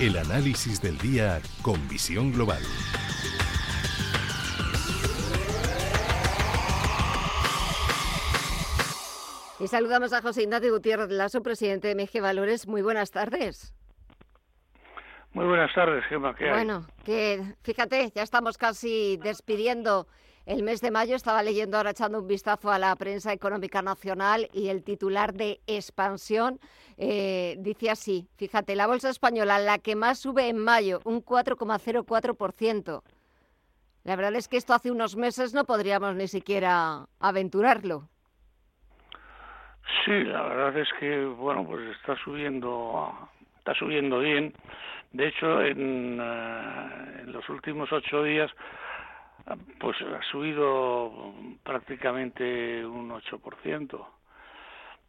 El análisis del día con visión global. Y saludamos a José Ignacio Gutiérrez Lazo, presidente de MG Valores. Muy buenas tardes. Muy buenas tardes, Gemma. ¿qué bueno, que fíjate, ya estamos casi despidiendo el mes de mayo. Estaba leyendo ahora, echando un vistazo a la prensa económica nacional y el titular de expansión eh, dice así, fíjate, la bolsa española, la que más sube en mayo, un 4,04%. La verdad es que esto hace unos meses no podríamos ni siquiera aventurarlo. Sí, la verdad es que bueno, pues está subiendo, está subiendo bien. De hecho, en, eh, en los últimos ocho días, pues ha subido prácticamente un 8%.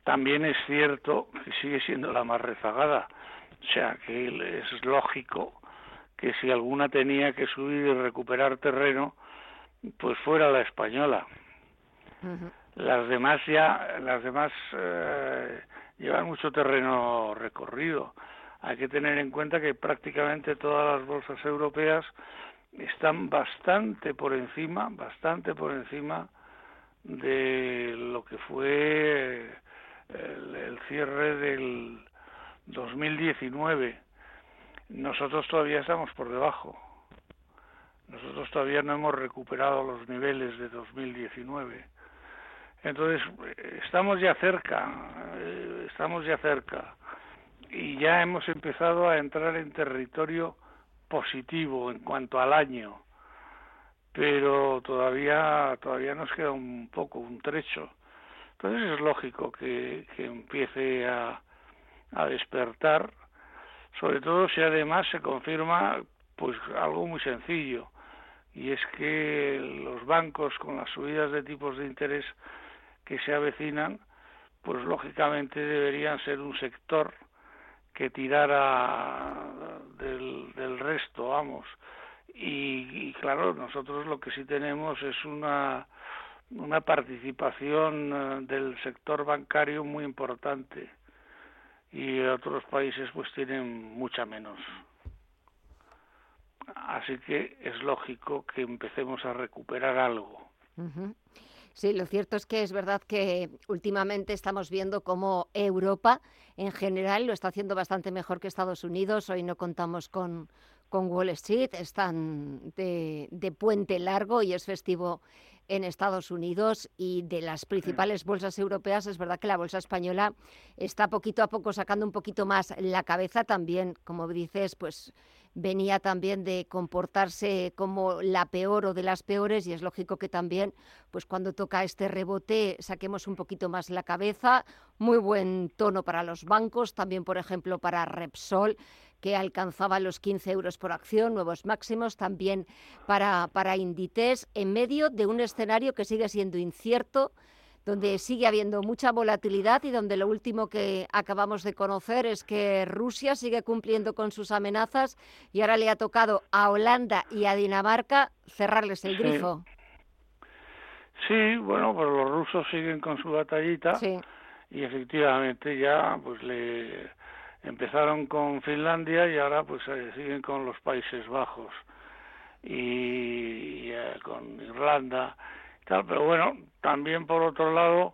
También es cierto que sigue siendo la más rezagada, o sea que es lógico que si alguna tenía que subir y recuperar terreno, pues fuera la española. Las demás ya, las demás eh, llevan mucho terreno recorrido. Hay que tener en cuenta que prácticamente todas las bolsas europeas están bastante por encima, bastante por encima de lo que fue el, cierre del 2019. Nosotros todavía estamos por debajo. Nosotros todavía no hemos recuperado los niveles de 2019. Entonces, estamos ya cerca, eh, estamos ya cerca y ya hemos empezado a entrar en territorio positivo en cuanto al año, pero todavía todavía nos queda un poco, un trecho. Entonces es lógico que, que empiece a, a despertar, sobre todo si además se confirma pues algo muy sencillo, y es que los bancos con las subidas de tipos de interés que se avecinan, pues lógicamente deberían ser un sector que tirara del, del resto, vamos. Y, claro, nosotros lo que sí tenemos es una, una participación eh, del sector bancario muy importante y otros países pues tienen mucha menos. Así que es lógico que empecemos a recuperar algo. Sí, lo cierto es que es verdad que últimamente estamos viendo cómo Europa en general lo está haciendo bastante mejor que Estados Unidos. Hoy no contamos con, con Wall Street, están de, de puente largo y es festivo en Estados Unidos. Y de las principales bolsas europeas, es verdad que la bolsa española está poquito a poco sacando un poquito más la cabeza. También, como dices, pues venía también de comportarse como la peor o de las peores y es lógico que también pues cuando toca este rebote saquemos un poquito más la cabeza. Muy buen tono para los bancos, también por ejemplo para Repsol que alcanzaba los 15 euros por acción, nuevos máximos también para, para Inditex, en medio de un escenario que sigue siendo incierto donde sigue habiendo mucha volatilidad y donde lo último que acabamos de conocer es que Rusia sigue cumpliendo con sus amenazas y ahora le ha tocado a Holanda y a Dinamarca cerrarles el grifo. Sí, bueno, pues los rusos siguen con su batallita y efectivamente ya pues le empezaron con Finlandia y ahora pues eh, siguen con los Países Bajos y, eh, con Irlanda pero bueno, también por otro lado,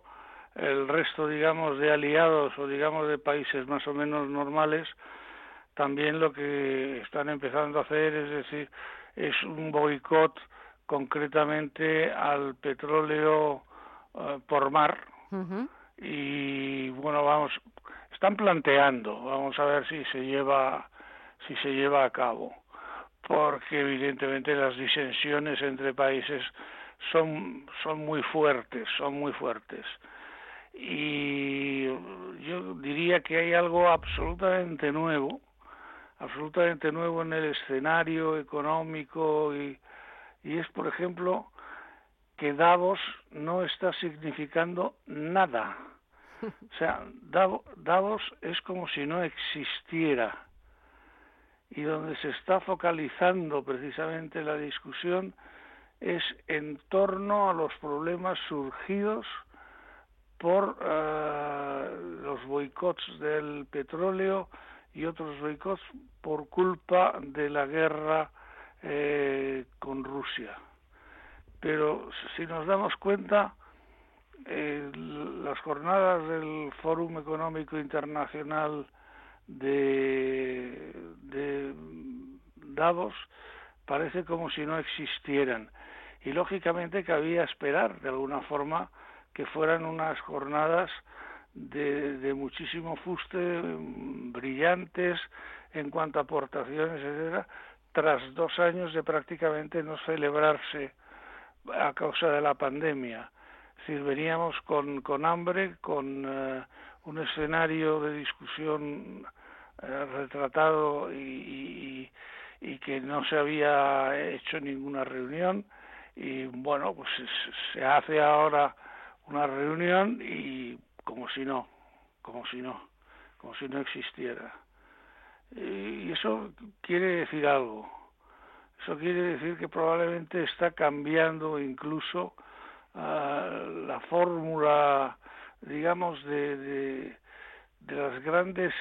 el resto, digamos, de aliados o digamos de países más o menos normales, también lo que están empezando a hacer es decir, es un boicot concretamente al petróleo eh, por mar. Y bueno, vamos, están planteando, vamos a ver si se lleva si se lleva a cabo, porque evidentemente las disensiones entre países son, son muy fuertes, son muy fuertes. Y yo diría que hay algo absolutamente nuevo, absolutamente nuevo en el escenario económico y, y es, por ejemplo, que Davos no está significando nada. O sea, Davos es como si no existiera. Y donde se está focalizando precisamente la discusión es en torno a los problemas surgidos por eh, los boicots del petróleo y otros boicots por culpa de la guerra eh, con Rusia. Pero si nos damos cuenta, eh, las jornadas del Fórum Económico Internacional de, de Davos parece como si no existieran. Y lógicamente cabía esperar de alguna forma que fueran unas jornadas de, de muchísimo fuste, mm, brillantes en cuanto a aportaciones, etcétera, tras dos años de prácticamente no celebrarse a causa de la pandemia. Es veníamos con, con hambre, con eh, un escenario de discusión eh, retratado y, y, que no se había hecho ninguna reunión y bueno, pues se hace ahora una reunión y como si no, como si no, como si no existiera. Y eso quiere decir algo. Eso quiere decir que probablemente está cambiando incluso ah, la fórmula, digamos, de, de las grandes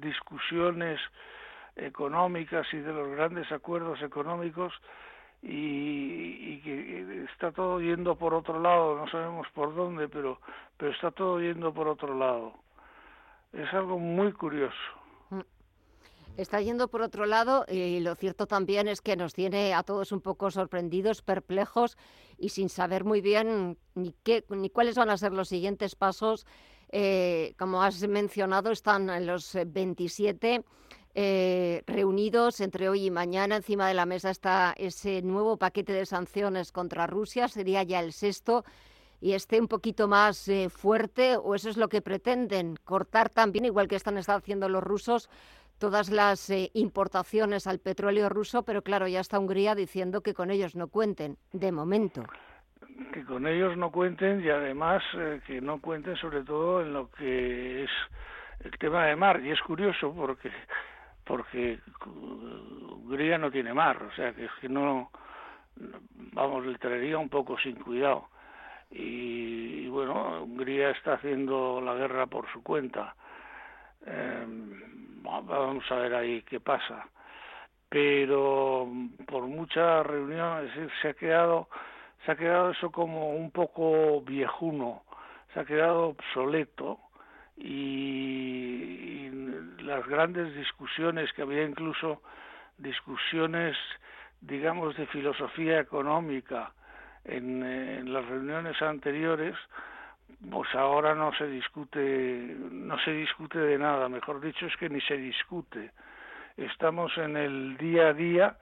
discusiones económicas y de los grandes acuerdos económicos y, que está todo yendo por otro lado, no sabemos por dónde, pero, pero está todo yendo por otro lado. Es algo muy curioso. Mm. Está yendo por otro lado y lo cierto también es que nos tiene a todos un poco sorprendidos, perplejos y sin saber muy bien ni, qué, ni cuáles van a ser los siguientes pasos. Eh, como has mencionado, están los 27 eh, reunidos entre hoy y mañana. Encima de la mesa está ese nuevo paquete de sanciones contra Rusia, sería ya el sexto y esté un poquito más eh, fuerte, o eso es lo que pretenden, cortar también, igual que están haciendo los rusos, todas las eh, importaciones al petróleo ruso, pero claro, ya está Hungría diciendo que con ellos no cuenten, de momento. Que con ellos no cuenten y además que no cuenten sobre todo en lo que es el tema de mar. Y es curioso porque porque Hungría no tiene mar, o sea que es que no, vamos, le traería un poco sin cuidado. Y, bueno, Hungría está haciendo la guerra por su cuenta. Em, vamos a ver ahí qué pasa. Pero por muchas reuniones se ha quedado, se ha quedado eso como un poco viejuno, se ha quedado obsoleto y, las grandes discusiones que había incluso discusiones digamos de filosofía económica en, las reuniones anteriores pues ahora no se discute no se discute de nada. Mejor dicho es que ni se discute. Estamos en el día a día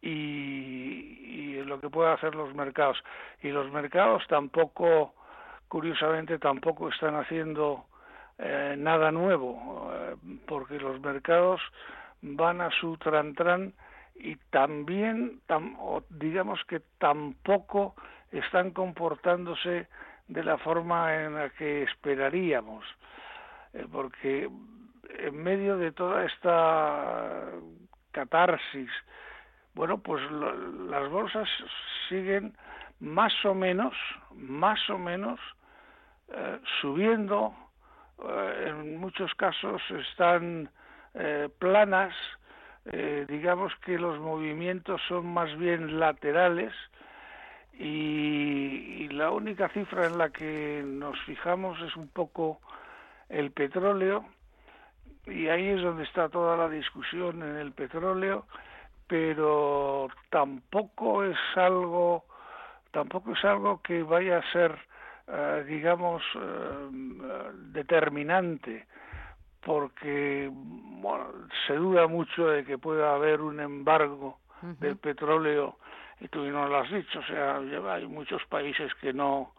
y, y lo que pueden hacer los mercados. Y los mercados tampoco curiosamente tampoco están haciendo eh, nada nuevo, eh, porque los mercados van a su tran y también, digamos que tampoco están comportándose de la forma en la que esperaríamos, eh, porque en medio de toda esta catarsis, bueno, pues las bolsas siguen más o menos, más o menos subiendo en muchos casos están eh, planas, eh, digamos que los movimientos son más bien laterales y, la única cifra en la que nos fijamos es un poco el petróleo y ahí es donde está toda la discusión en el petróleo, pero tampoco es algo tampoco es algo que vaya a ser eh, digamos, eh, determinante, porque se duda mucho de que pueda haber un embargo del petróleo, y tú no lo has dicho, o sea, hay muchos países que no,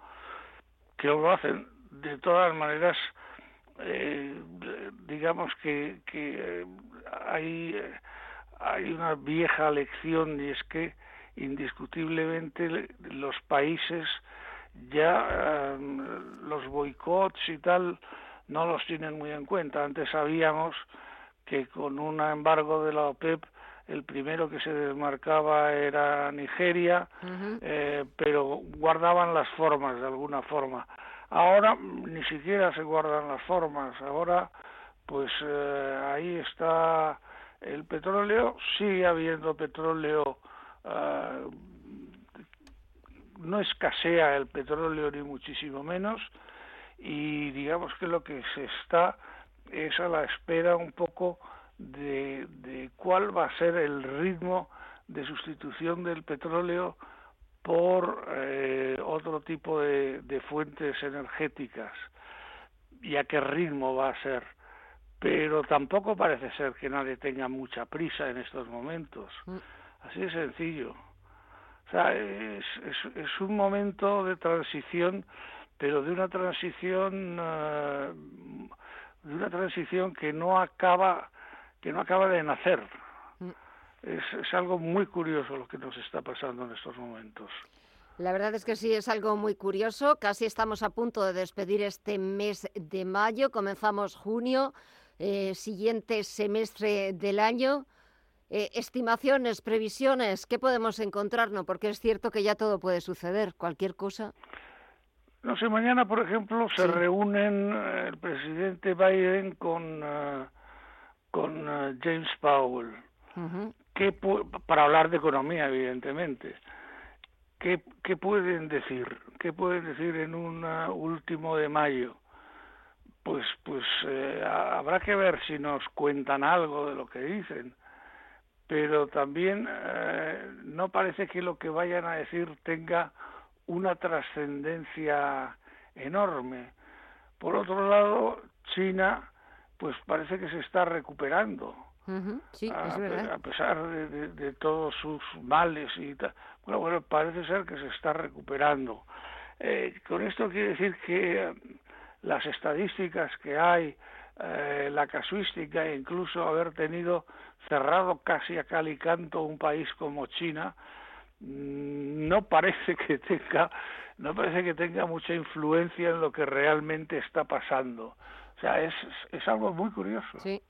que lo hacen. De todas maneras, eh, digamos que, que hay, hay una vieja lección y es que indiscutiblemente los países ya em, los boicots y tal no los tienen muy en cuenta. Antes sabíamos que con un embargo de la OPEP el primero que se desmarcaba era Nigeria, eh, pero guardaban las formas de alguna forma. Ahora ni siquiera se guardan las formas, ahora pues ahí está el petróleo, sigue habiendo petróleo, no escasea el petróleo ni muchísimo menos, y digamos que lo que se está es a la espera un poco de, de cuál va a ser el ritmo de sustitución del petróleo por eh, otro tipo de, de, fuentes energéticas y a qué ritmo va a ser. Pero tampoco parece ser que nadie tenga mucha prisa en estos momentos. Mm. Así de sencillo. Sea, es, es, es un momento de transición, pero de una transición uh, de una transición que no acaba que no acaba de nacer. Mm. Es, es algo muy curioso lo que nos está pasando en estos momentos. La verdad es que sí, es algo muy curioso. Casi estamos a punto de despedir este mes de mayo. Comenzamos junio, eh, siguiente semestre del año. Eh, estimaciones, previsiones, ¿qué podemos encontrarnos? Porque es cierto que ya todo puede suceder, cualquier cosa. No sé, mañana, por ejemplo, se reúnen eh, el presidente Biden con con eh, James Powell, para hablar de economía, evidentemente. ¿Qué, ¿Qué, pueden decir? ¿Qué pueden decir en un uh, último de mayo? Pues, pues eh, habrá que ver si nos cuentan algo de lo que dicen, pero también eh, no parece que lo que vayan a decir tenga una trascendencia enorme. Por otro lado, China pues parece que se está recuperando. sí, a, es verdad. a, pesar de, todos sus males y tal. Bueno, bueno, parece ser que se está recuperando. Eh, con esto quiere decir que eh, las estadísticas que hay, eh, la casuística e incluso haber tenido cerrado casi a cal y canto un país como China, mm, no parece que tenga no parece que tenga mucha influencia en lo que realmente está pasando. O sea, es, es algo muy curioso. Sí.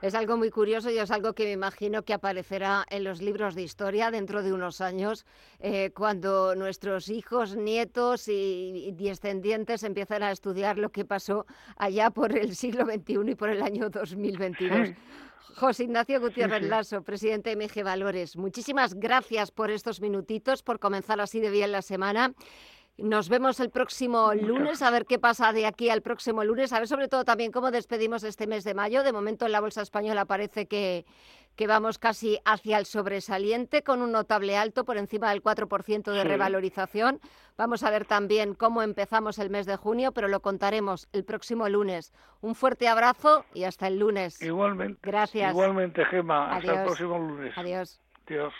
Es algo muy curioso y es algo que me imagino que aparecerá en los libros de historia dentro de unos años, eh, cuando nuestros hijos, nietos y, descendientes empiezan a estudiar lo que pasó allá por el siglo XXI y por el año 2022. José Ignacio Gutiérrez Lasso, presidente de MG Valores, muchísimas gracias por estos minutitos, por comenzar así de bien la semana. Nos vemos el próximo lunes, a ver qué pasa de aquí al próximo lunes, a ver sobre todo también cómo despedimos este mes de mayo. De momento en la Bolsa Española parece que, que vamos casi hacia el sobresaliente, con un notable alto por encima del 4% de revalorización. Vamos a ver también cómo empezamos el mes de junio, pero lo contaremos el próximo lunes. Un fuerte abrazo y hasta el lunes. Igualmente. Gracias. Igualmente, Gema. Hasta el próximo lunes. Adiós. Adiós.